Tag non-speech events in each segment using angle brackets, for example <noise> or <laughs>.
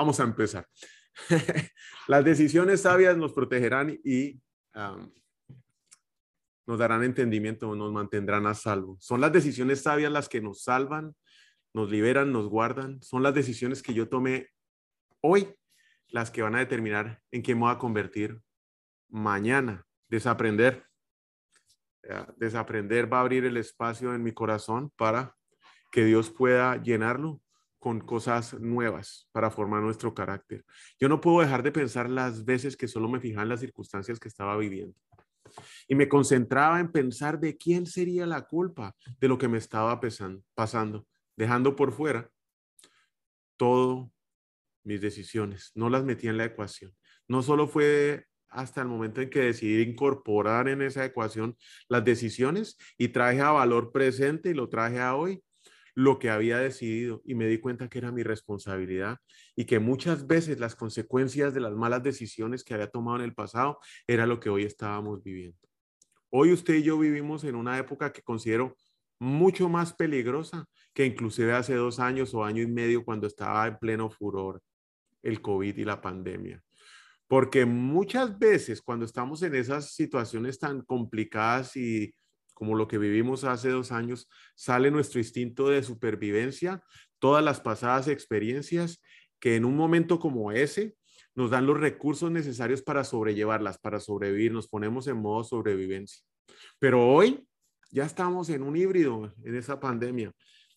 Vamos a empezar. <laughs> Las decisiones sabias nos protegerán y nos darán entendimiento, nos mantendrán a salvo. Son las decisiones sabias las que nos salvan, nos liberan, nos guardan. Son las decisiones que yo tomé hoy las que van a determinar en qué me voy a convertir mañana. Desaprender. Desaprender va a abrir el espacio en mi corazón para que Dios pueda llenarlo con cosas nuevas para formar nuestro carácter. Yo no puedo dejar de pensar las veces que solo me fijaba en las circunstancias que estaba viviendo. Y me concentraba en pensar de quién sería la culpa de lo que me estaba pasando, dejando por fuera todo mis decisiones. No las metí en la ecuación. No solo fue hasta el momento en que decidí incorporar en esa ecuación las decisiones y traje a valor presente y lo traje a hoy, lo que había decidido y me di cuenta que era mi responsabilidad y que muchas veces las consecuencias de las malas decisiones que había tomado en el pasado era lo que hoy estábamos viviendo. Hoy usted y yo vivimos en una época que considero mucho más peligrosa que inclusive hace dos años o año y medio cuando estaba en pleno furor el COVID y la pandemia. Porque muchas veces cuando estamos en esas situaciones tan complicadas y como lo que vivimos hace dos años, sale nuestro instinto de supervivencia, todas las pasadas experiencias que en un momento como ese nos dan los recursos necesarios para sobrellevarlas, para sobrevivir, nos ponemos en modo sobrevivencia. Pero hoy ya estamos en un híbrido en esa pandemia.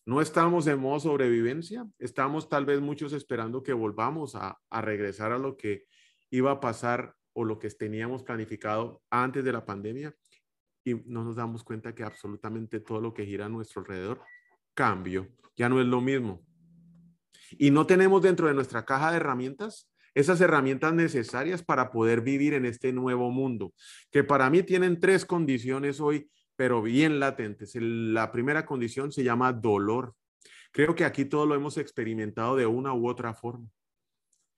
No estamos en modo sobrevivencia, estamos tal vez muchos esperando que volvamos a, a regresar a lo que iba a pasar o lo que teníamos planificado antes de la pandemia y no nos damos cuenta que absolutamente todo lo que gira a nuestro alrededor cambió, ya no es lo mismo. Y no tenemos dentro de nuestra caja de herramientas esas herramientas necesarias para poder vivir en este nuevo mundo, que para mí tienen tres condiciones hoy, pero bien latentes. La primera condición se llama dolor. Creo que aquí todo lo hemos experimentado de una u otra forma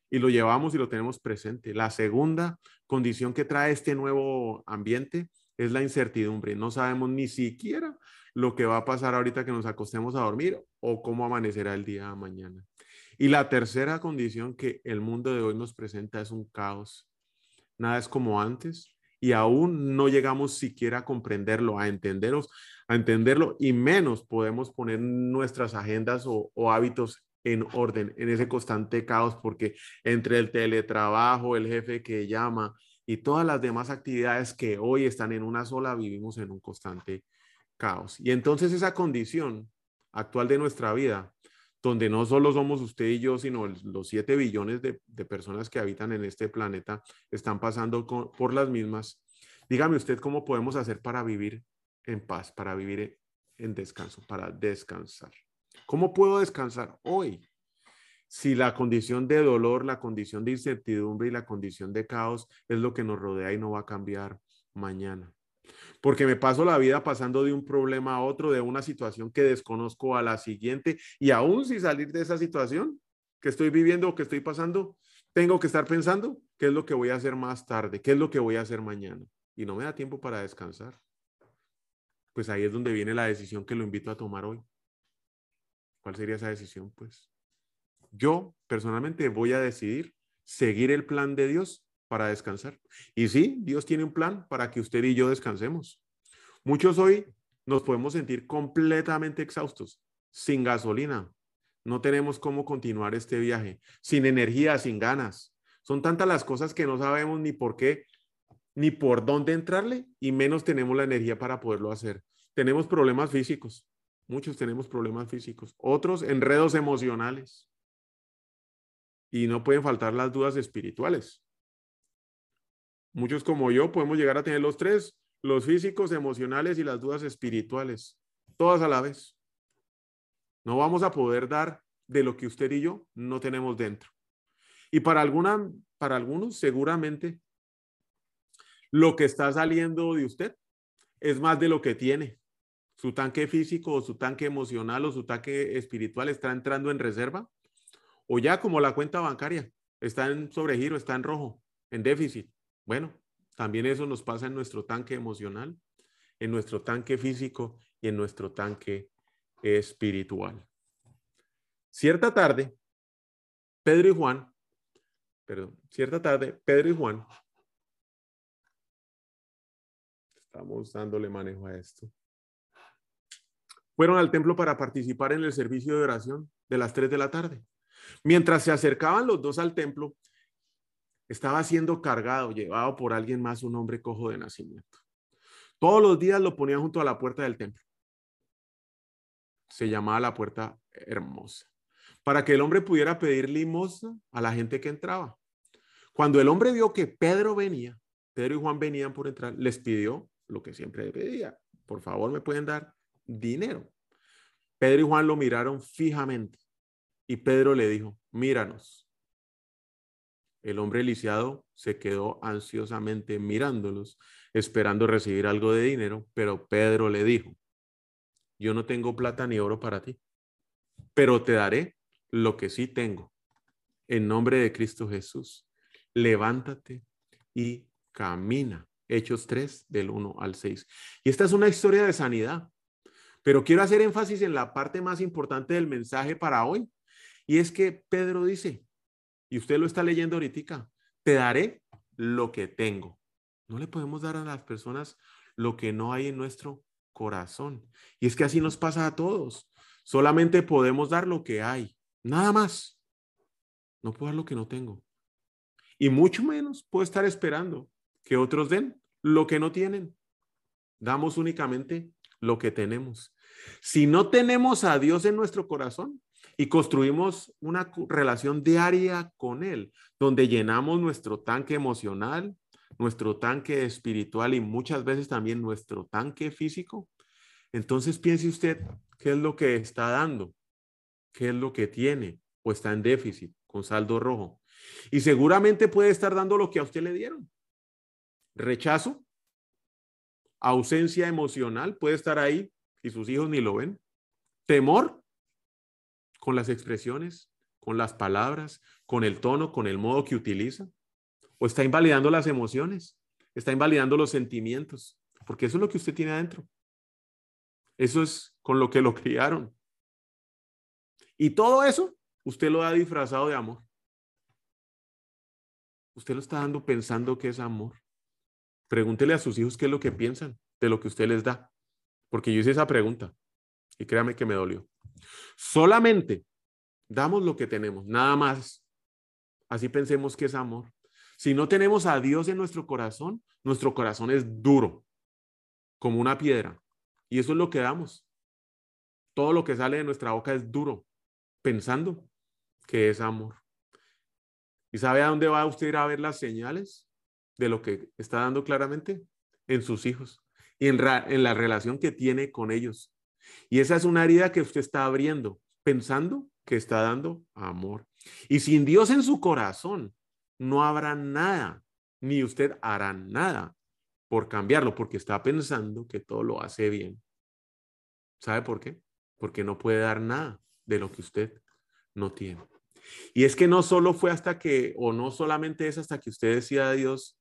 y lo llevamos y lo tenemos presente. La segunda condición que trae este nuevo ambiente es la incertidumbre. No sabemos ni siquiera lo que va a pasar ahorita que nos acostemos a dormir o cómo amanecerá el día de mañana. Y la tercera condición que el mundo de hoy nos presenta es un caos. Nada es como antes y aún no llegamos siquiera a comprenderlo, a entenderlo, a entenderlo y menos podemos poner nuestras agendas o, o hábitos en orden, en ese constante caos, porque entre el teletrabajo, el jefe que llama, y todas las demás actividades que hoy están en una sola, vivimos en un constante caos. Y entonces esa condición actual de nuestra vida, donde no solo somos usted y yo, sino los 7 billones de, personas que habitan en este planeta, están pasando por las mismas. Dígame usted cómo podemos hacer para vivir en paz, para vivir en descanso, para descansar. ¿Cómo puedo descansar hoy? Si la condición de dolor, la condición de incertidumbre y la condición de caos es lo que nos rodea y no va a cambiar mañana. Porque me paso la vida pasando de un problema a otro, de una situación que desconozco a la siguiente y aún si salir de esa situación que estoy viviendo o que estoy pasando, tengo que estar pensando qué es lo que voy a hacer más tarde, qué es lo que voy a hacer mañana. Y no me da tiempo para descansar. Pues ahí es donde viene la decisión que lo invito a tomar hoy. ¿Cuál sería esa decisión? Pues yo personalmente voy a decidir seguir el plan de Dios para descansar. Y sí, Dios tiene un plan para que usted y yo descansemos. Muchos hoy nos podemos sentir completamente exhaustos, sin gasolina. No tenemos cómo continuar este viaje, sin energía, sin ganas. Son tantas las cosas que no sabemos ni por qué, ni por dónde entrarle, y menos tenemos la energía para poderlo hacer. Tenemos problemas físicos, muchos tenemos problemas físicos, otros enredos emocionales. Y no pueden faltar las dudas espirituales. Muchos como yo podemos llegar a tener los tres, los físicos, emocionales y las dudas espirituales, todas a la vez. No vamos a poder dar de lo que usted y yo no tenemos dentro. Y para, alguna, para algunos, seguramente, lo que está saliendo de usted es más de lo que tiene. Su tanque físico o su tanque emocional o su tanque espiritual está entrando en reserva. O ya como la cuenta bancaria, está en sobregiro, está en rojo, en déficit. Bueno, también eso nos pasa en nuestro tanque emocional, en nuestro tanque físico y en nuestro tanque espiritual. Cierta tarde, Pedro y Juan, perdón, cierta tarde, Pedro y Juan, estamos dándole manejo a esto, fueron al templo para participar en el servicio de oración de las 3 de la tarde. Mientras se acercaban los dos al templo, estaba siendo cargado, llevado por alguien más, un hombre cojo de nacimiento. Todos los días lo ponían junto a la puerta del templo. Se llamaba la puerta hermosa para que el hombre pudiera pedir limosna a la gente que entraba. Cuando el hombre vio que Pedro venía, Pedro y Juan venían por entrar, les pidió lo que siempre pedía. Por favor, me pueden dar dinero. Pedro y Juan lo miraron fijamente y Pedro le dijo, míranos. El hombre lisiado se quedó ansiosamente mirándolos, esperando recibir algo de dinero, pero Pedro le dijo, yo no tengo plata ni oro para ti, pero te daré lo que sí tengo. En nombre de Cristo Jesús, levántate y camina. Hechos 3 del 1 al 6. Y esta es una historia de sanidad, pero quiero hacer énfasis en la parte más importante del mensaje para hoy. Y es que Pedro dice, y usted lo está leyendo ahorita, te daré lo que tengo. No le podemos dar a las personas lo que no hay en nuestro corazón. Y es que así nos pasa a todos. Solamente podemos dar lo que hay. Nada más. No puedo dar lo que no tengo. Y mucho menos puedo estar esperando que otros den lo que no tienen. Damos únicamente lo que tenemos. Si no tenemos a Dios en nuestro corazón y construimos una relación diaria con Él, donde llenamos nuestro tanque emocional, nuestro tanque espiritual y muchas veces también nuestro tanque físico, entonces piense usted qué es lo que está dando qué es lo que tiene o está en déficit con saldo rojo. Y seguramente puede estar dando lo que a usted le dieron. Rechazo, ausencia emocional, puede estar ahí y sus hijos ni lo ven. Temor con las expresiones, con las palabras, con el tono, con el modo que utiliza. O está invalidando las emociones, está invalidando los sentimientos, porque eso es lo que usted tiene adentro. Eso es con lo que lo criaron. Y todo eso, usted lo ha disfrazado de amor. Usted lo está dando pensando que es amor. Pregúntele a sus hijos qué es lo que piensan de lo que usted les da. Porque yo hice esa pregunta y créame que me dolió. Solamente damos lo que tenemos, nada más. Así pensemos que es amor. Si no tenemos a Dios en nuestro corazón, nuestro corazón es duro, como una piedra. Y eso es lo que damos. Todo lo que sale de nuestra boca es duro pensando que es amor. ¿Y sabe a dónde va usted a ver las señales de lo que está dando claramente? En sus hijos y en la relación que tiene con ellos. Y esa es una herida que usted está abriendo, pensando que está dando amor. Y sin Dios en su corazón, no habrá nada, ni usted hará nada por cambiarlo, porque está pensando que todo lo hace bien. ¿Sabe por qué? Porque no puede dar nada de lo que usted no tiene. Y es que no solo fue hasta que, o no solamente es hasta que usted decida a Dios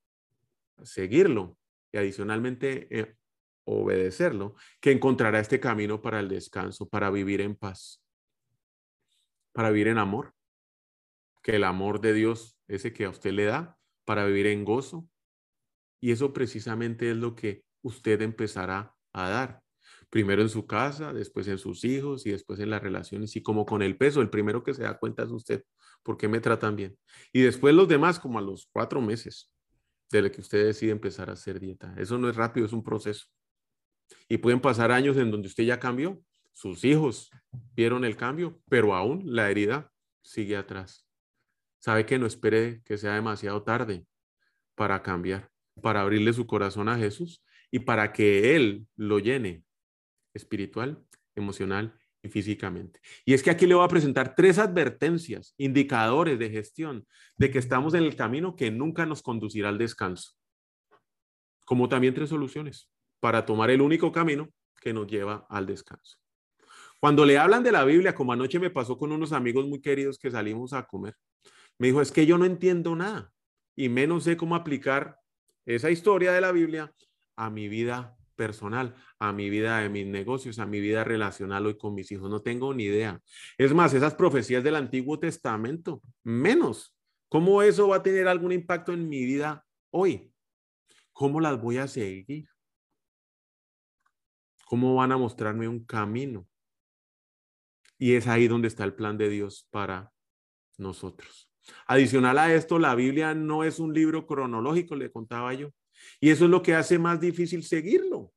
seguirlo y adicionalmente eh, obedecerlo, que encontrará este camino para el descanso, para vivir en paz, para vivir en amor, que el amor de Dios, ese que a usted le da, para vivir en gozo. Y eso precisamente es lo que usted empezará a dar primero en su casa, después en sus hijos y después en las relaciones y como con el peso, el primero que se da cuenta es usted, porque me tratan bien? Y después los demás como a los cuatro meses de que usted decide empezar a hacer dieta. Eso no es rápido, es un proceso. Y pueden pasar años en donde usted ya cambió, sus hijos vieron el cambio, pero aún la herida sigue atrás. Sabe que no espere que sea demasiado tarde para cambiar, para abrirle su corazón a Jesús y para que Él lo llene espiritual, emocional y físicamente. Y es que aquí le voy a presentar tres advertencias, indicadores de gestión de que estamos en el camino que nunca nos conducirá al descanso, como también tres soluciones para tomar el único camino que nos lleva al descanso. Cuando le hablan de la Biblia, como anoche me pasó con unos amigos muy queridos que salimos a comer, me dijo, es que yo no entiendo nada y menos sé cómo aplicar esa historia de la Biblia a mi vida personal, a mi vida de mis negocios, a mi vida relacional hoy con mis hijos. No tengo ni idea. Es más, esas profecías del Antiguo Testamento, menos. ¿Cómo eso va a tener algún impacto en mi vida hoy? ¿Cómo las voy a seguir? ¿Cómo van a mostrarme un camino? Y es ahí donde está el plan de Dios para nosotros. Adicional a esto, la Biblia no es un libro cronológico, le contaba yo. Y eso es lo que hace más difícil seguirlo,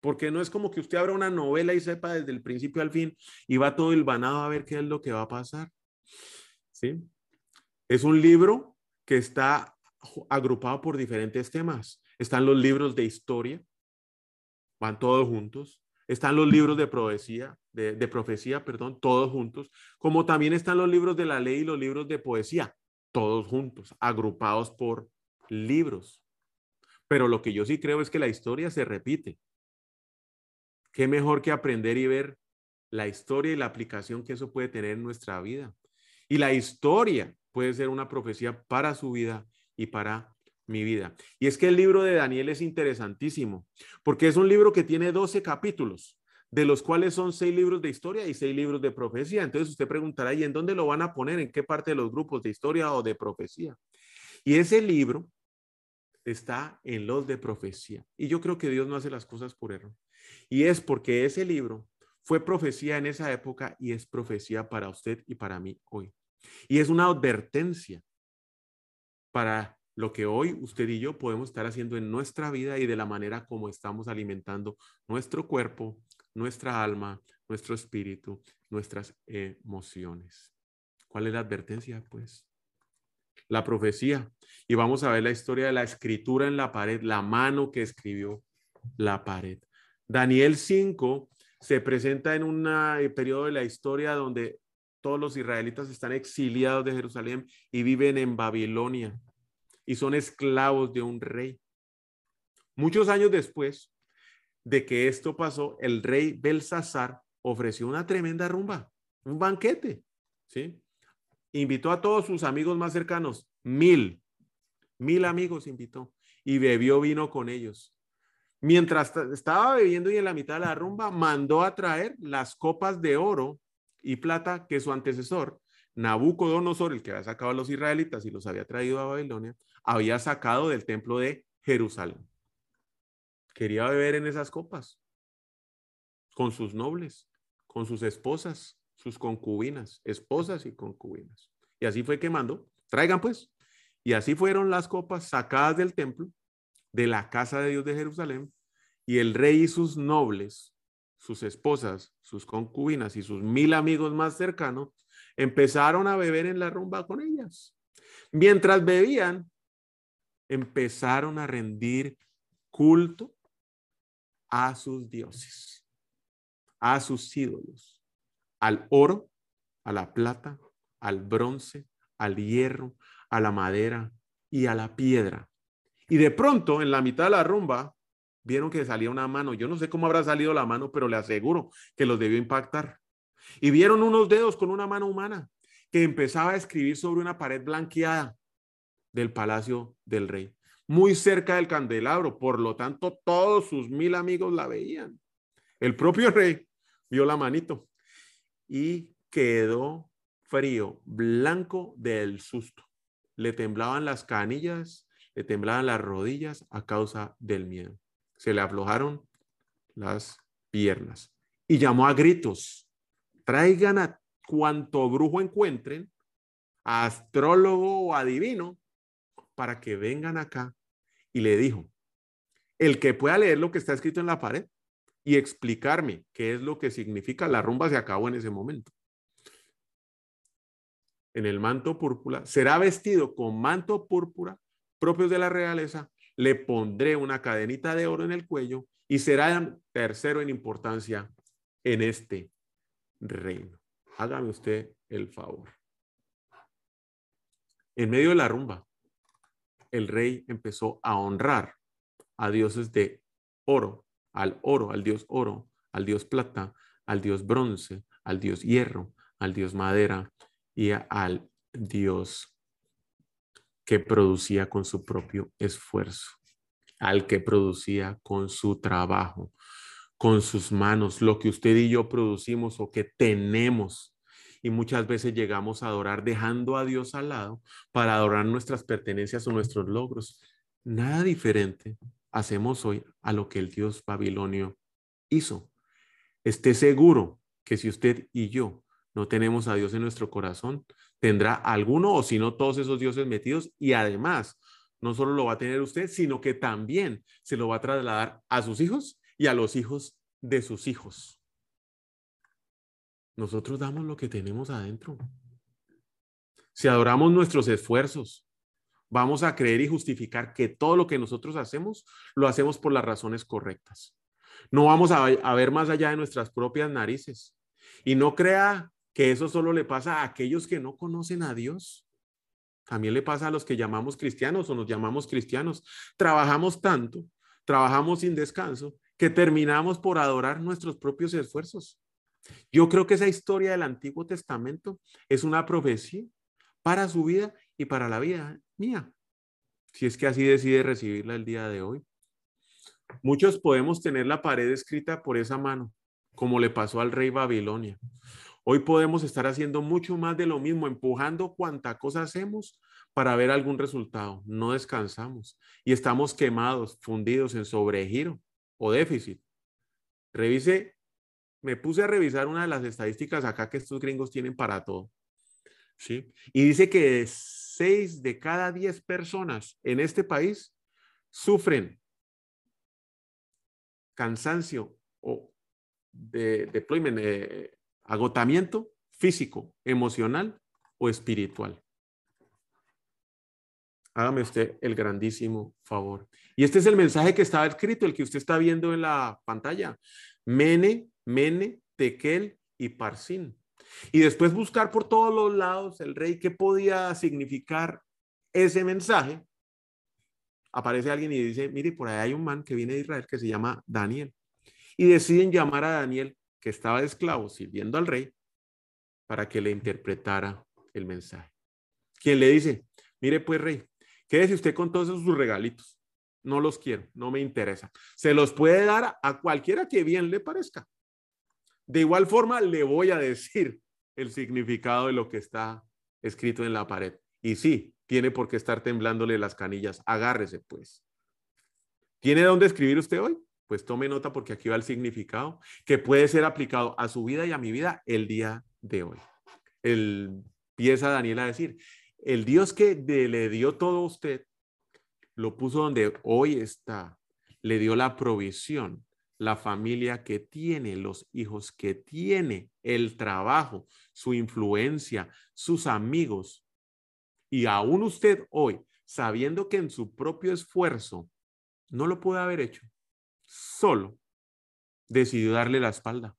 porque no es como que usted abra una novela y sepa desde el principio al fin y va todo el vanado a ver qué es lo que va a pasar. ¿Sí? Es un libro que está agrupado por diferentes temas. Están los libros de historia, van todos juntos. Están los libros de profecía, de, profecía, perdón, todos juntos, como también están los libros de la ley y los libros de poesía, todos juntos, agrupados por libros. Pero lo que yo sí creo es que la historia se repite. ¿Qué mejor que aprender y ver la historia y la aplicación que eso puede tener en nuestra vida? Y la historia puede ser una profecía para su vida y para mi vida. Y es que el libro de Daniel es interesantísimo, porque es un libro que tiene 12 capítulos, de los cuales son seis libros de historia y seis libros de profecía. Entonces usted preguntará, ¿y en dónde lo van a poner? ¿En qué parte de los grupos de historia o de profecía? Y ese libro está en los de profecía. Y yo creo que Dios no hace las cosas por error. Y es porque ese libro fue profecía en esa época y es profecía para usted y para mí hoy. Y es una advertencia para lo que hoy usted y yo podemos estar haciendo en nuestra vida y de la manera como estamos alimentando nuestro cuerpo, nuestra alma, nuestro espíritu, nuestras emociones. ¿Cuál es la advertencia? Pues la profecía. Y vamos a ver la historia de la escritura en la pared, la mano que escribió la pared. Daniel 5 se presenta en un periodo de la historia donde todos los israelitas están exiliados de Jerusalén y viven en Babilonia y son esclavos de un rey. Muchos años después de que esto pasó, el rey Belsasar ofreció una tremenda rumba, un banquete, ¿sí? invitó a todos sus amigos más cercanos, mil, mil amigos invitó y bebió vino con ellos. Mientras estaba bebiendo y en la mitad de la rumba, mandó a traer las copas de oro y plata que su antecesor, Nabucodonosor, el que había sacado a los israelitas y los había traído a Babilonia, había sacado del templo de Jerusalén. Quería beber en esas copas con sus nobles, con sus esposas, sus concubinas, esposas y concubinas. Y así fue quemando. Traigan pues. Y así fueron las copas sacadas del templo, de la casa de Dios de Jerusalén, y el rey y sus nobles, sus esposas, sus concubinas y sus mil amigos más cercanos, empezaron a beber en la rumba con ellas. Mientras bebían, empezaron a rendir culto a sus dioses, a sus ídolos al oro, a la plata, al bronce, al hierro, a la madera y a la piedra. Y de pronto, en la mitad de la rumba, vieron que salía una mano. Yo no sé cómo habrá salido la mano, pero le aseguro que los debió impactar. Y vieron unos dedos con una mano humana que empezaba a escribir sobre una pared blanqueada del palacio del rey, muy cerca del candelabro. Por lo tanto, todos sus mil amigos la veían. El propio rey vio la manito y quedó frío, blanco del susto. Le temblaban las canillas, le temblaban las rodillas a causa del miedo. Se le aflojaron las piernas y llamó a gritos, traigan a cuanto brujo encuentren, a astrólogo o adivino, para que vengan acá. Y le dijo, el que pueda leer lo que está escrito en la pared, y explicarme qué es lo que significa. La rumba se acabó en ese momento. En el manto púrpura, será vestido con manto púrpura propios de la realeza, le pondré una cadenita de oro en el cuello y será tercero en importancia en este reino. Hágame usted el favor. En medio de la rumba, el rey empezó a honrar a dioses de oro, al oro, al dios oro, al dios plata, al dios bronce, al dios hierro, al dios madera y al dios que producía con su propio esfuerzo, al que producía con su trabajo, con sus manos, lo que usted y yo producimos o que tenemos. Y muchas veces llegamos a adorar dejando a Dios al lado para adorar nuestras pertenencias o nuestros logros. Nada diferente hacemos hoy a lo que el Dios babilonio hizo. Esté seguro que si usted y yo no tenemos a Dios en nuestro corazón, tendrá alguno o si no todos esos dioses metidos y además no solo lo va a tener usted, sino que también se lo va a trasladar a sus hijos y a los hijos de sus hijos. Nosotros damos lo que tenemos adentro. Si adoramos nuestros esfuerzos, vamos a creer y justificar que todo lo que nosotros hacemos, lo hacemos por las razones correctas. No vamos a, ver más allá de nuestras propias narices. Y no crea que eso solo le pasa a aquellos que no conocen a Dios. También le pasa a los que llamamos cristianos o nos llamamos cristianos. Trabajamos tanto, trabajamos sin descanso, que terminamos por adorar nuestros propios esfuerzos. Yo creo que esa historia del Antiguo Testamento es una profecía para su vida y para la vida mía, si es que así decide recibirla el día de hoy. Muchos podemos tener la pared escrita por esa mano, como le pasó al rey Babilonia. Hoy podemos estar haciendo mucho más de lo mismo, empujando cuanta cosa hacemos para ver algún resultado. No descansamos y estamos quemados, fundidos en sobregiro o déficit. Revise, me puse a revisar una de las estadísticas acá que estos gringos tienen para todo. ¿sí? Y dice que seis de cada diez personas en este país sufren cansancio o de eh, agotamiento físico, emocional o espiritual. Hágame usted el grandísimo favor. Y este es el mensaje que estaba escrito, el que usted está viendo en la pantalla. Mene, Mene, Tekel y Parsin. Y después buscar por todos los lados el rey que podía significar ese mensaje. Aparece alguien y dice, mire, por ahí hay un man que viene de Israel que se llama Daniel. Y deciden llamar a Daniel, que estaba de esclavo, sirviendo al rey, para que le interpretara el mensaje. Quien le dice, mire pues rey, Quédese usted con todos sus regalitos. No los quiero, no me interesa. Se los puede dar a cualquiera que bien le parezca. De igual forma, le voy a decir el significado de lo que está escrito en la pared. Y sí, tiene por qué estar temblándole las canillas. Agárrese, pues. ¿Tiene dónde escribir usted hoy? Pues tome nota porque aquí va el significado que puede ser aplicado a su vida y a mi vida el día de hoy. El, empieza Daniel a decir, el Dios que le dio todo a usted, lo puso donde hoy está, le dio la provisión, la familia que tiene, los hijos que tiene, el trabajo, su influencia, sus amigos. Y aún usted hoy, sabiendo que en su propio esfuerzo no lo puede haber hecho, solo decidió darle la espalda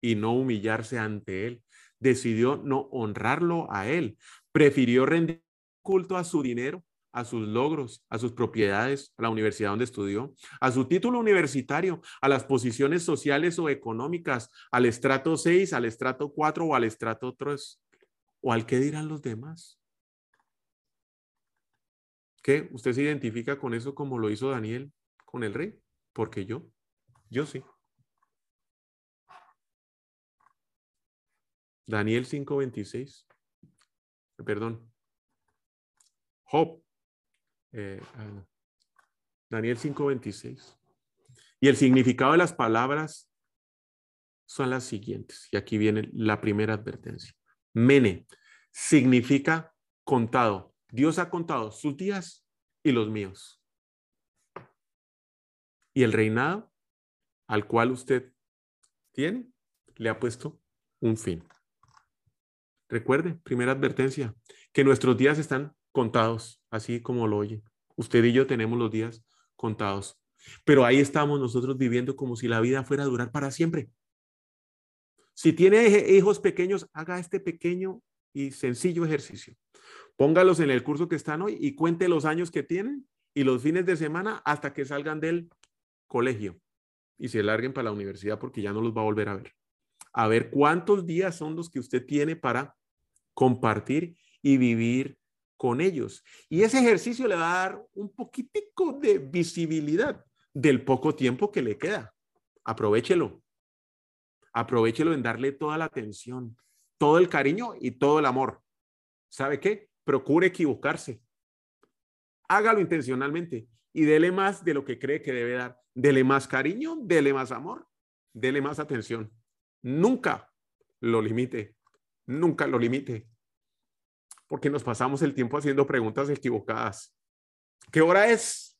y no humillarse ante él. Decidió no honrarlo a él, prefirió rendir culto a su dinero, a sus logros, a sus propiedades, a la universidad donde estudió, a su título universitario, a las posiciones sociales o económicas, al estrato 6, al estrato 4 o al estrato 3, o al que dirán los demás. ¿Qué? ¿Usted se identifica con eso como lo hizo Daniel con el rey? Porque yo, yo sí. Daniel 5:26 perdón, Job, eh, Daniel 5:26. Y el significado de las palabras son las siguientes. Y aquí viene la primera advertencia. Mene significa contado. Dios ha contado sus días y los míos. Y el reinado al cual usted tiene, le ha puesto un fin. Recuerde, primera advertencia, que nuestros días están contados, así como lo oye. Usted y yo tenemos los días contados. Pero ahí estamos nosotros viviendo como si la vida fuera a durar para siempre. Si tiene hijos pequeños, haga este pequeño y sencillo ejercicio. Póngalos en el curso que están hoy y cuente los años que tienen y los fines de semana hasta que salgan del colegio y se larguen para la universidad porque ya no los va a volver a ver. A ver cuántos días son los que usted tiene para compartir y vivir con ellos. Y ese ejercicio le va a dar un poquitico de visibilidad del poco tiempo que le queda. Aprovechelo. Aprovechelo en darle toda la atención, todo el cariño y todo el amor. ¿Sabe qué? Procure equivocarse. Hágalo intencionalmente y dele más de lo que cree que debe dar. Dele más cariño, dele más amor, dele más atención. Nunca lo limite. Nunca lo limite. Porque nos pasamos el tiempo haciendo preguntas equivocadas. ¿Qué hora es?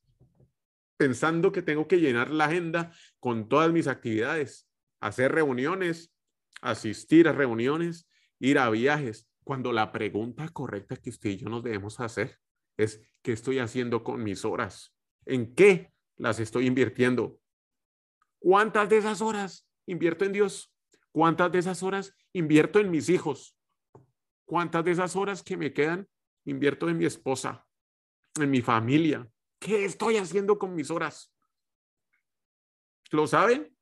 Pensando que tengo que llenar la agenda con todas mis actividades hacer reuniones, asistir a reuniones, ir a viajes, cuando la pregunta correcta que usted y yo nos debemos hacer es, ¿qué estoy haciendo con mis horas? ¿En qué las estoy invirtiendo? ¿Cuántas de esas horas invierto en Dios? ¿Cuántas de esas horas invierto en mis hijos? ¿Cuántas de esas horas que me quedan invierto en mi esposa, en mi familia? ¿Qué estoy haciendo con mis horas? ¿Lo saben?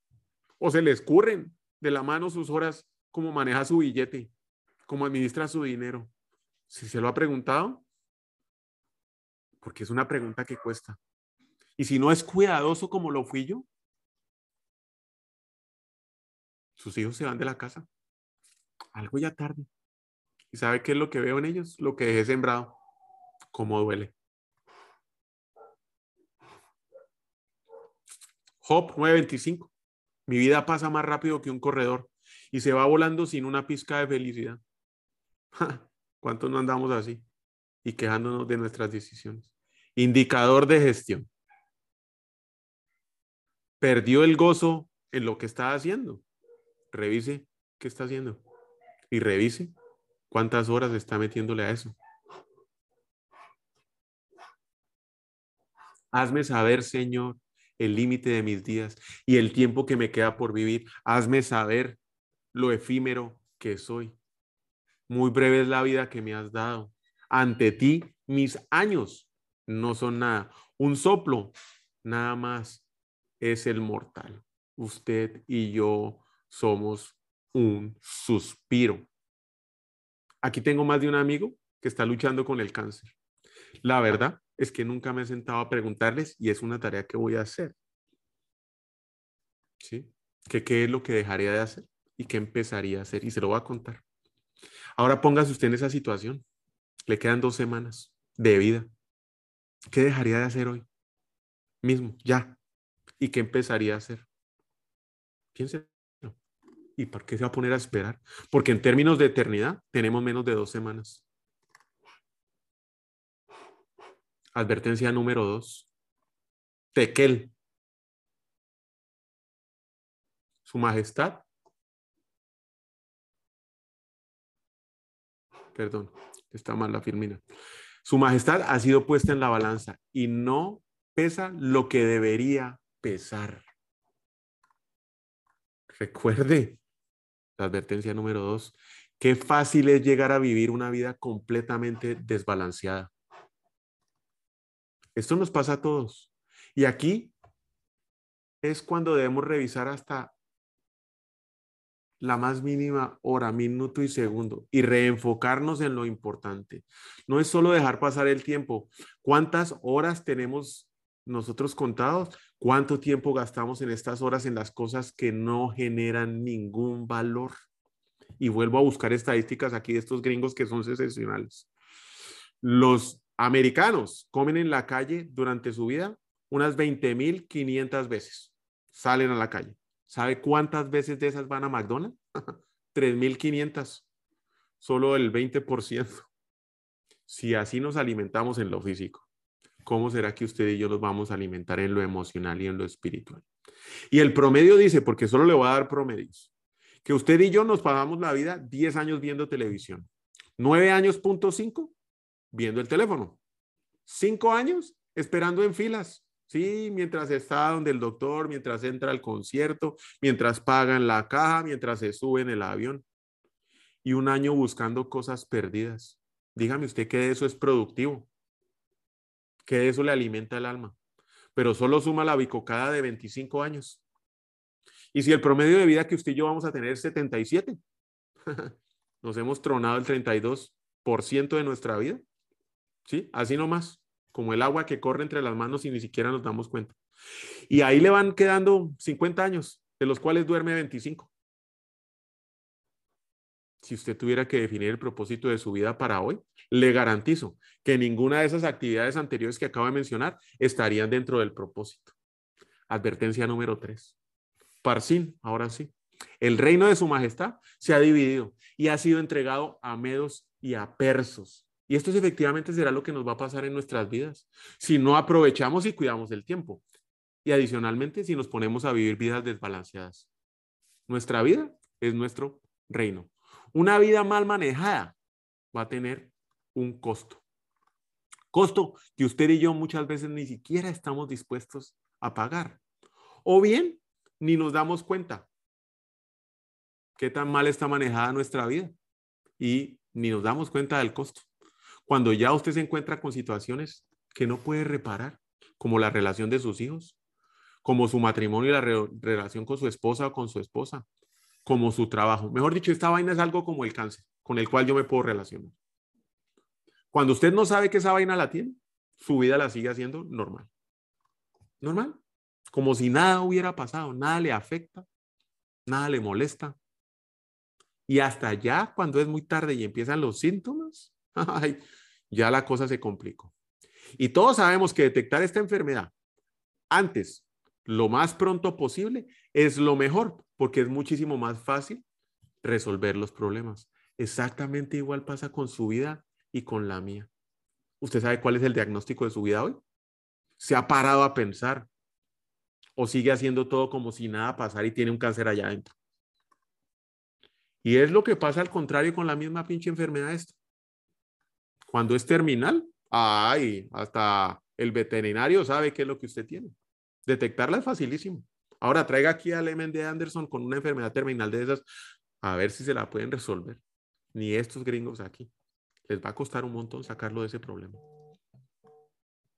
o se le escurren de la mano sus horas, cómo maneja su billete, cómo administra su dinero. Si se lo ha preguntado, porque es una pregunta que cuesta. Y si no es cuidadoso como lo fui yo, sus hijos se van de la casa. Algo ya tarde. ¿Y sabe qué es lo que veo en ellos? Lo que dejé sembrado. Cómo duele. Job 9:25. Mi vida pasa más rápido que un corredor y se va volando sin una pizca de felicidad. <laughs> ¿Cuántos no andamos así? Y quejándonos de nuestras decisiones. Indicador de gestión. Perdió el gozo en lo que está haciendo. Revise qué está haciendo. Y revise cuántas horas está metiéndole a eso. Hazme saber, Señor, el límite de mis días y el tiempo que me queda por vivir. Hazme saber lo efímero que soy. Muy breve es la vida que me has dado. Ante ti, mis años no son nada. Un soplo, nada más, es el mortal. Usted y yo somos un suspiro. Aquí tengo más de un amigo que está luchando con el cáncer. La verdad es que nunca me he sentado a preguntarles y es una tarea que voy a hacer. ¿Sí? ¿Qué, ¿Qué es lo que dejaría de hacer y qué empezaría a hacer? Y se lo voy a contar. Ahora póngase usted en esa situación. Le quedan dos semanas de vida. ¿Qué dejaría de hacer hoy? Mismo, ya. ¿Y qué empezaría a hacer? Piense. ¿Y por qué se va a poner a esperar? Porque en términos de eternidad tenemos menos de dos semanas. Advertencia número dos. Tequel. Su majestad. Perdón, está mal la firmina. Su majestad ha sido puesta en la balanza y no pesa lo que debería pesar. Recuerde la advertencia número dos. Qué fácil es llegar a vivir una vida completamente desbalanceada. Esto nos pasa a todos. Y aquí es cuando debemos revisar hasta la más mínima hora, minuto y segundo y reenfocarnos en lo importante. No es solo dejar pasar el tiempo. ¿Cuántas horas tenemos nosotros contados? ¿Cuánto tiempo gastamos en estas horas en las cosas que no generan ningún valor? Y vuelvo a buscar estadísticas aquí de estos gringos que son excepcionales. Los americanos comen en la calle durante su vida unas 20.500 veces. Salen a la calle. ¿Sabe cuántas veces de esas van a McDonald's? <laughs> 3.500. Solo el 20%. Si así nos alimentamos en lo físico, ¿cómo será que usted y yo nos vamos a alimentar en lo emocional y en lo espiritual? Y el promedio dice, porque solo le voy a dar promedios, que usted y yo nos pagamos la vida 10 años viendo televisión. 9 años, punto 5, viendo el teléfono. Cinco años esperando en filas Sí, mientras está donde el doctor, mientras entra al concierto, mientras pagan la caja, mientras se sube en el avión. Y un año buscando cosas perdidas. Dígame usted que eso es productivo, que eso le alimenta el alma. Pero solo suma la bicocada de 25 años. Y si el promedio de vida que usted y yo vamos a tener es 77, <laughs> nos hemos tronado el 32% de nuestra vida. ¿Sí? Así nomás como el agua que corre entre las manos y ni siquiera nos damos cuenta. Y ahí le van quedando 50 años, de los cuales duerme 25. Si usted tuviera que definir el propósito de su vida para hoy, le garantizo que ninguna de esas actividades anteriores que acabo de mencionar estarían dentro del propósito. Advertencia número 3. Parsin, ahora sí. El reino de su majestad se ha dividido y ha sido entregado a medos y a persos y esto efectivamente será lo que nos va a pasar en nuestras vidas si no aprovechamos y cuidamos del tiempo. Y adicionalmente, si nos ponemos a vivir vidas desbalanceadas. Nuestra vida es nuestro reino. Una vida mal manejada va a tener un costo. Costo que usted y yo muchas veces ni siquiera estamos dispuestos a pagar. O bien, ni nos damos cuenta qué tan mal está manejada nuestra vida y ni nos damos cuenta del costo. Cuando ya usted se encuentra con situaciones que no puede reparar, como la relación de sus hijos, como su matrimonio y la relación con su esposa o con su esposa, como su trabajo. Mejor dicho, esta vaina es algo como el cáncer, con el cual yo me puedo relacionar. Cuando usted no sabe que esa vaina la tiene, su vida la sigue haciendo normal. Normal. Como si nada hubiera pasado, nada le afecta, nada le molesta. Y hasta ya, cuando es muy tarde y empiezan los síntomas, <laughs> ya la cosa se complicó. Y todos sabemos que detectar esta enfermedad antes, lo más pronto posible, es lo mejor, porque es muchísimo más fácil resolver los problemas. Exactamente igual pasa con su vida y con la mía. ¿Usted sabe cuál es el diagnóstico de su vida hoy? ¿Se ha parado a pensar? ¿O sigue haciendo todo como si nada pasara y tiene un cáncer allá adentro? Y es lo que pasa al contrario con la misma pinche enfermedad esta. Cuando es terminal, ay, hasta el veterinario sabe qué es lo que usted tiene. Detectarla es facilísimo. Ahora traiga aquí al MD Anderson con una enfermedad terminal de esas, a ver si se la pueden resolver. Ni estos gringos aquí. Les va a costar un montón sacarlo de ese problema.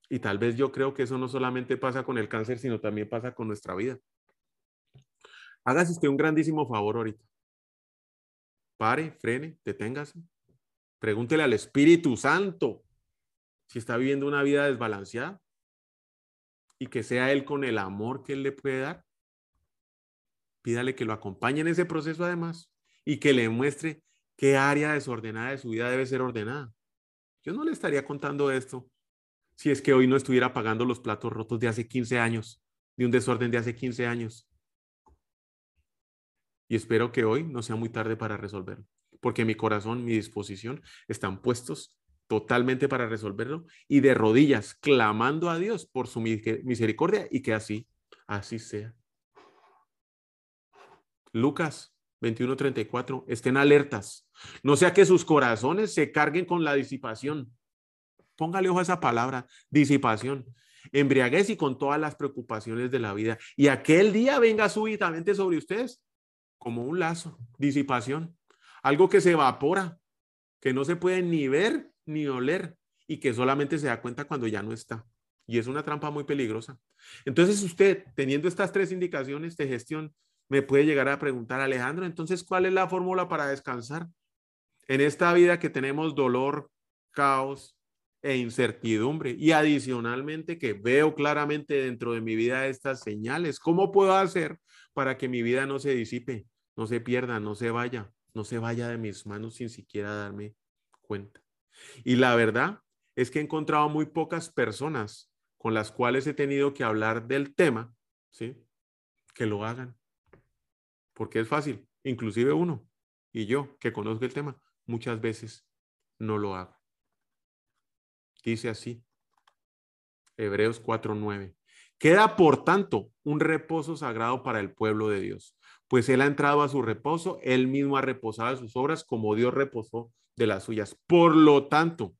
Y tal vez yo creo que eso no solamente pasa con el cáncer, sino también pasa con nuestra vida. Hágase usted un grandísimo favor ahorita. Pare, frene, deténgase Pregúntele al Espíritu Santo si está viviendo una vida desbalanceada y que sea Él con el amor que Él le puede dar. Pídale que lo acompañe en ese proceso además y que le muestre qué área desordenada de su vida debe ser ordenada. Yo no le estaría contando esto si es que hoy no estuviera pagando los platos rotos de hace 15 años, de un desorden de hace 15 años. Y espero que hoy no sea muy tarde para resolverlo porque mi corazón, mi disposición están puestos totalmente para resolverlo y de rodillas clamando a Dios por su misericordia y que así, así sea. Lucas 21:34, estén alertas, no sea que sus corazones se carguen con la disipación. Póngale ojo a esa palabra, disipación. Embriaguez y con todas las preocupaciones de la vida. Y aquel día venga súbitamente sobre ustedes como un lazo, disipación algo que se evapora, que no se puede ni ver ni oler y que solamente se da cuenta cuando ya no está. Y es una trampa muy peligrosa. Entonces usted, teniendo estas tres indicaciones de gestión, me puede llegar a preguntar, Alejandro, entonces, ¿cuál es la fórmula para descansar? En esta vida que tenemos dolor, caos e incertidumbre y adicionalmente que veo claramente dentro de mi vida estas señales, ¿cómo puedo hacer para que mi vida no se disipe, no se pierda, no se vaya? no se vaya de mis manos sin siquiera darme cuenta. Y la verdad es que he encontrado muy pocas personas con las cuales he tenido que hablar del tema, ¿sí? Que lo hagan. Porque es fácil, inclusive uno y yo que conozco el tema, muchas veces no lo hago. Dice así, Hebreos 4:9. Queda, por tanto, un reposo sagrado para el pueblo de Dios, pues Él ha entrado a su reposo, Él mismo ha reposado sus obras como Dios reposó de las suyas. Por lo tanto,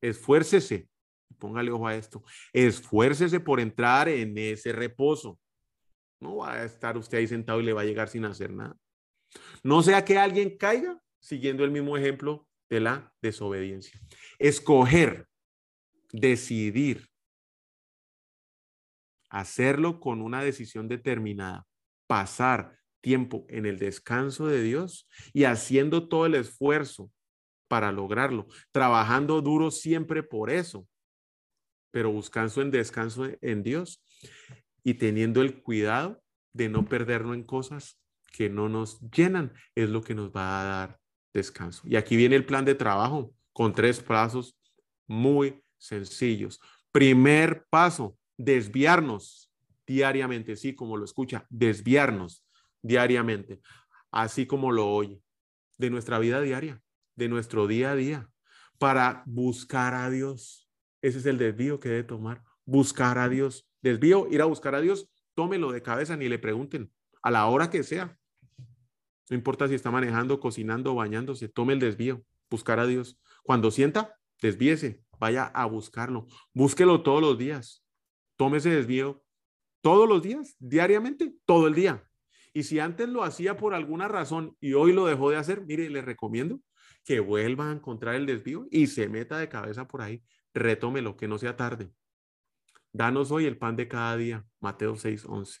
esfuércese póngale ojo a esto, esfuércese por entrar en ese reposo. No va a estar usted ahí sentado y le va a llegar sin hacer nada. No sea que alguien caiga siguiendo el mismo ejemplo de la desobediencia. Escoger, decidir, hacerlo con una decisión determinada, pasar tiempo en el descanso de Dios y haciendo todo el esfuerzo para lograrlo, trabajando duro siempre por eso, pero buscando en descanso en Dios y teniendo el cuidado de no perdernos en cosas que no nos llenan, es lo que nos va a dar descanso. Y aquí viene el plan de trabajo con tres pasos muy sencillos. Primer paso, desviarnos diariamente, sí, como lo escucha, desviarnos diariamente, así como lo oye, de nuestra vida diaria, de nuestro día a día, para buscar a Dios. Ese es el desvío que debe tomar, buscar a Dios. Desvío, ir a buscar a Dios, tómelo de cabeza, ni le pregunten, a la hora que sea. No importa si está manejando, cocinando, bañándose, tome el desvío, buscar a Dios. Cuando sienta, desvíese, vaya a buscarlo. Búsquelo todos los días. Tome ese desvío todos los días, diariamente, todo el día. Y si antes lo hacía por alguna razón y hoy lo dejó de hacer, mire, le recomiendo que vuelva a encontrar el desvío y se meta de cabeza por ahí. Retómelo, que no sea tarde. Danos hoy el pan de cada día. Mateo 6, 11.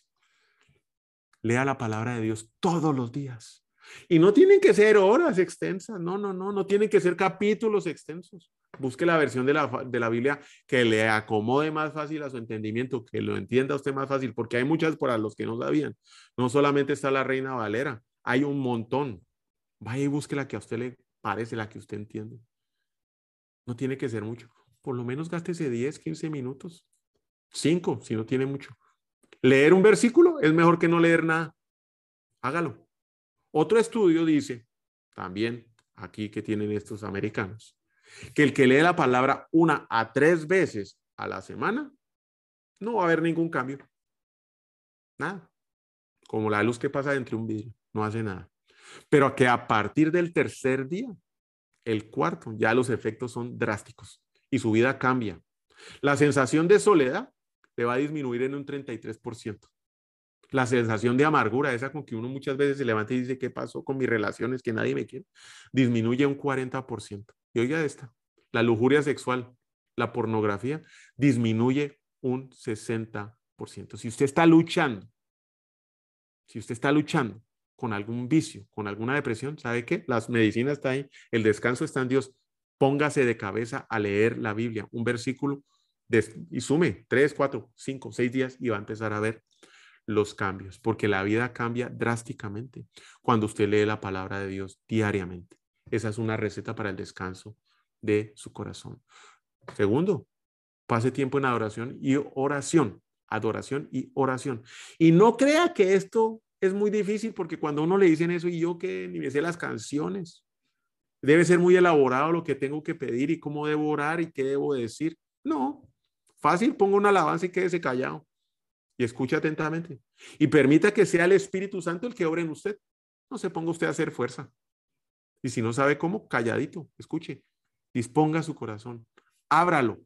Lea la palabra de Dios todos los días. Y no tienen que ser horas extensas, no, no, no, no tienen que ser capítulos extensos. Busque la versión de la, de la Biblia que le acomode más fácil a su entendimiento, que lo entienda usted más fácil, porque hay muchas para los que no sabían. No solamente está la Reina Valera, hay un montón. Vaya y busque la que a usted le parece, la que usted entiende. No tiene que ser mucho. Por lo menos gástese 10, 15 minutos. 5, si no tiene mucho. Leer un versículo es mejor que no leer nada. Hágalo. Otro estudio dice, también aquí que tienen estos americanos, que el que lee la palabra una a tres veces a la semana, no va a haber ningún cambio. Nada. Como la luz que pasa dentro de un vidrio, no hace nada. Pero que a partir del tercer día, el cuarto, ya los efectos son drásticos y su vida cambia. La sensación de soledad le va a disminuir en un 33% la sensación de amargura, esa con que uno muchas veces se levanta y dice, ¿qué pasó con mis relaciones? Que nadie me quiere, disminuye un 40%. Y oiga esta, la lujuria sexual, la pornografía, disminuye un 60%. Si usted está luchando, si usted está luchando con algún vicio, con alguna depresión, ¿sabe qué? Las medicinas están ahí, el descanso está en Dios. Póngase de cabeza a leer la Biblia, un versículo y sume tres, cuatro, cinco, seis días y va a empezar a ver los cambios, porque la vida cambia drásticamente cuando usted lee la palabra de Dios diariamente. Esa es una receta para el descanso de su corazón. Segundo, pase tiempo en adoración y oración, adoración y oración. Y no crea que esto es muy difícil porque cuando uno le dicen eso y yo que ni me sé las canciones, debe ser muy elaborado lo que tengo que pedir y cómo debo orar y qué debo decir. No, fácil, pongo una alabanza y quédese callado y escuche atentamente. Y permita que sea el Espíritu Santo el que obre en usted. No se ponga usted a hacer fuerza. Y si no sabe cómo, calladito, escuche. Disponga su corazón. Ábralo.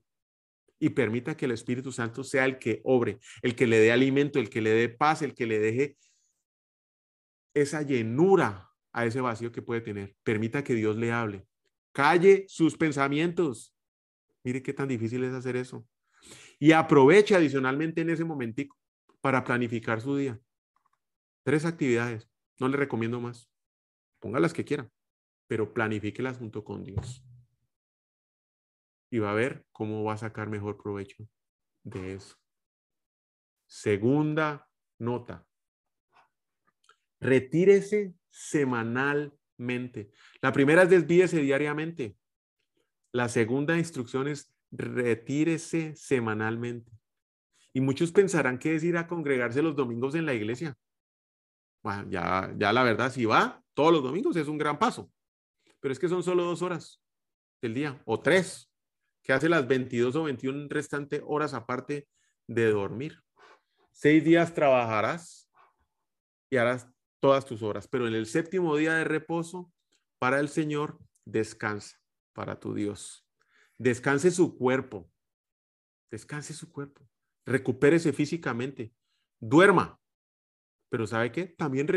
Y permita que el Espíritu Santo sea el que obre, el que le dé alimento, el que le dé paz, el que le deje esa llenura a ese vacío que puede tener. Permita que Dios le hable. Calle sus pensamientos. Mire qué tan difícil es hacer eso. Y aproveche adicionalmente en ese momentico para planificar su día. Tres actividades. No le recomiendo más. Ponga las que quiera, pero planifíquelas junto con Dios. Y va a ver cómo va a sacar mejor provecho de eso. Segunda nota. Retírese semanalmente. La primera es desvíese diariamente. La segunda instrucción es retírese semanalmente. Y muchos pensarán que es ir a congregarse los domingos en la iglesia. Bueno, ya, ya la verdad, si va todos los domingos es un gran paso. Pero es que son solo dos horas del día, o tres, que hace las 22 o 21 restantes horas aparte de dormir. Seis días trabajarás y harás todas tus horas, pero en el séptimo día de reposo para el Señor, descansa para tu Dios. Descanse su cuerpo, descanse su cuerpo, recupérese físicamente, duerma. Pero ¿sabe qué? También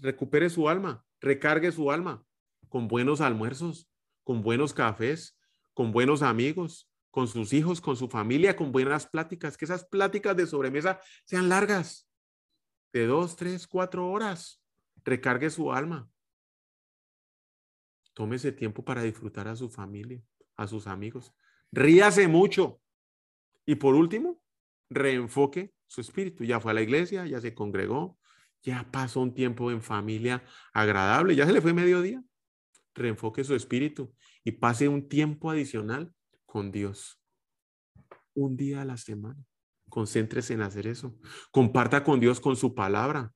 recupere su alma, recargue su alma con buenos almuerzos, con buenos cafés, con buenos amigos, con sus hijos, con su familia, con buenas pláticas, que esas pláticas de sobremesa sean largas, de dos, tres, cuatro horas. Recargue su alma. Tómese tiempo para disfrutar a su familia, a sus amigos. Ríase mucho. Y por último, reenfoque su espíritu. Ya fue a la iglesia, ya se congregó, ya pasó un tiempo en familia agradable, ya se le fue mediodía. Reenfoque su espíritu y pase un tiempo adicional con Dios. Un día a la semana. Concéntrese en hacer eso. Comparta con Dios con su palabra.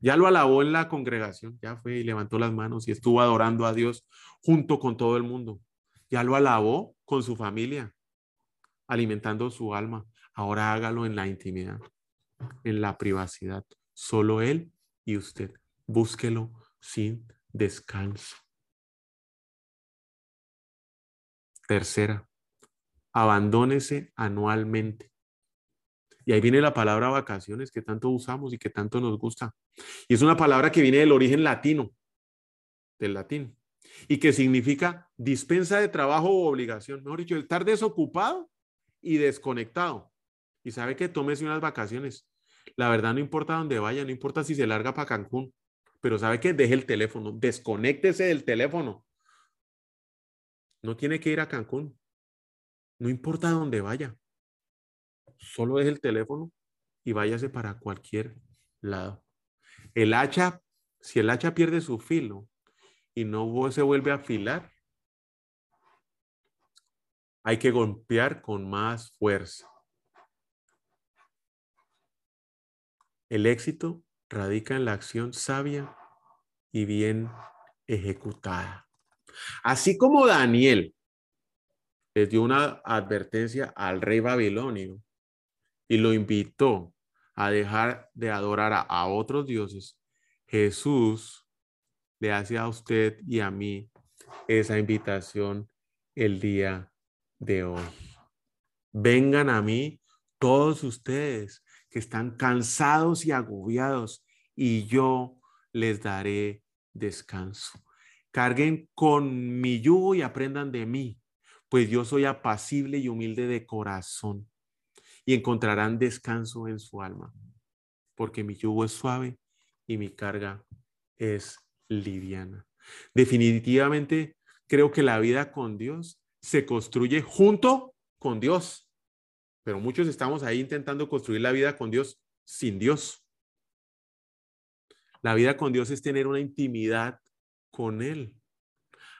Ya lo alabó en la congregación, ya fue y levantó las manos y estuvo adorando a Dios junto con todo el mundo. Ya lo alabó con su familia, alimentando su alma. Ahora hágalo en la intimidad, en la privacidad. Solo Él y usted. Búsquelo sin descanso. Tercera, abandónese anualmente. Y ahí viene la palabra vacaciones que tanto usamos y que tanto nos gusta. Y es una palabra que viene del origen latino, del latín, y que significa dispensa de trabajo o obligación. Mejor dicho, estar desocupado y desconectado. Y sabe que tómese unas vacaciones. La verdad no importa dónde vaya, no importa si se larga para Cancún, pero sabe que deje el teléfono, desconéctese del teléfono. No tiene que ir a Cancún. No importa dónde vaya solo deje el teléfono y váyase para cualquier lado. El hacha, si el hacha pierde su filo y no se vuelve a afilar, hay que golpear con más fuerza. El éxito radica en la acción sabia y bien ejecutada. Así como Daniel le dio una advertencia al rey babilonio y lo invitó a dejar de adorar a, otros dioses, Jesús le hace a usted y a mí esa invitación el día de hoy. Vengan a mí todos ustedes que están cansados y agobiados y yo les daré descanso. Carguen con mi yugo y aprendan de mí, pues yo soy apacible y humilde de corazón y encontrarán descanso en su alma, porque mi yugo es suave y mi carga es liviana. Definitivamente creo que la vida con Dios se construye junto con Dios, pero muchos estamos ahí intentando construir la vida con Dios sin Dios. La vida con Dios es tener una intimidad con Él.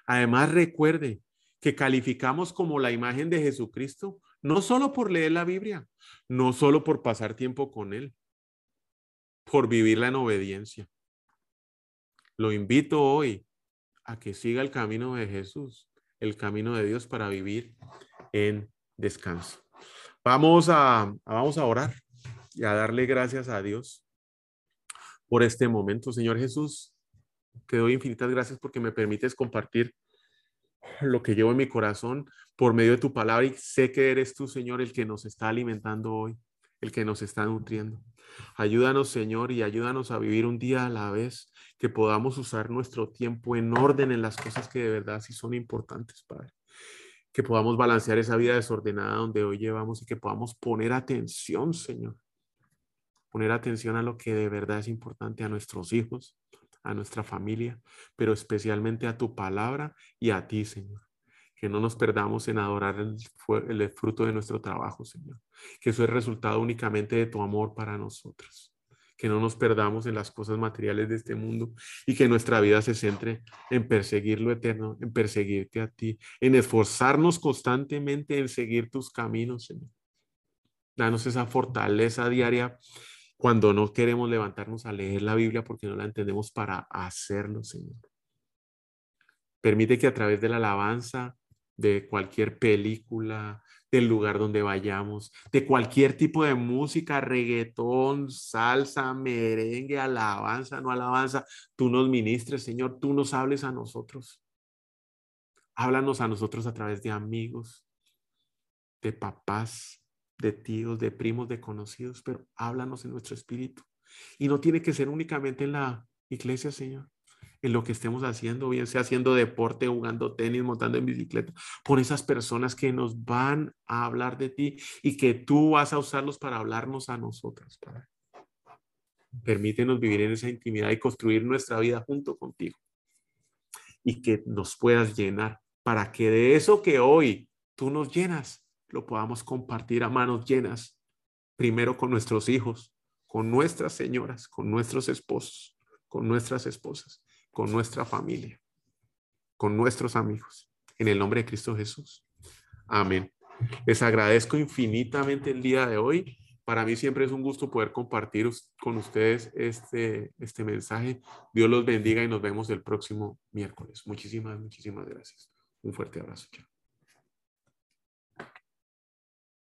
Además, recuerde que calificamos como la imagen de Jesucristo no solo por leer la Biblia, no solo por pasar tiempo con Él, por vivirla en obediencia. Lo invito hoy a que siga el camino de Jesús, el camino de Dios para vivir en descanso. Vamos a, vamos a orar y a darle gracias a Dios por este momento. Señor Jesús, te doy infinitas gracias porque me permites compartir lo que llevo en mi corazón por medio de tu palabra y sé que eres tú, Señor, el que nos está alimentando hoy, el que nos está nutriendo. Ayúdanos, Señor, y ayúdanos a vivir un día a la vez, que podamos usar nuestro tiempo en orden en las cosas que de verdad sí son importantes, Padre. Que podamos balancear esa vida desordenada donde hoy llevamos y que podamos poner atención, Señor. Poner atención a lo que de verdad es importante a nuestros hijos, a nuestra familia, pero especialmente a tu palabra y a ti, Señor. Que no nos perdamos en adorar el, fruto de nuestro trabajo, Señor. Que eso es resultado únicamente de tu amor para nosotros. Que no nos perdamos en las cosas materiales de este mundo y que nuestra vida se centre en perseguir lo eterno, en perseguirte a ti, en esforzarnos constantemente en seguir tus caminos, Señor. Danos esa fortaleza diaria cuando no queremos levantarnos a leer la Biblia porque no la entendemos para hacerlo, Señor. Permite que a través de la alabanza, de cualquier película, del lugar donde vayamos, de cualquier tipo de música, reggaetón, salsa, merengue, alabanza, no alabanza, tú nos ministres, Señor, tú nos hables a nosotros. Háblanos a nosotros a través de amigos, de papás, de tíos, de primos, de conocidos, pero háblanos en nuestro espíritu. Y no tiene que ser únicamente en la iglesia, Señor, en lo que estemos haciendo, bien sea haciendo deporte, jugando tenis, montando en bicicleta, por esas personas que nos van a hablar de ti y que tú vas a usarlos para hablarnos a nosotras, Padre. Permítenos vivir en esa intimidad y construir nuestra vida junto contigo y que nos puedas llenar para que de eso que hoy tú nos llenas, lo podamos compartir a manos llenas, primero con nuestros hijos, con nuestras señoras, con nuestros esposos, con nuestras esposas, con nuestra familia, con nuestros amigos. En el nombre de Cristo Jesús. Amén. Les agradezco infinitamente el día de hoy. Para mí siempre es un gusto poder compartir con ustedes este, este mensaje. Dios los bendiga y nos vemos el próximo miércoles. Muchísimas, muchísimas gracias. Un fuerte abrazo. Chao.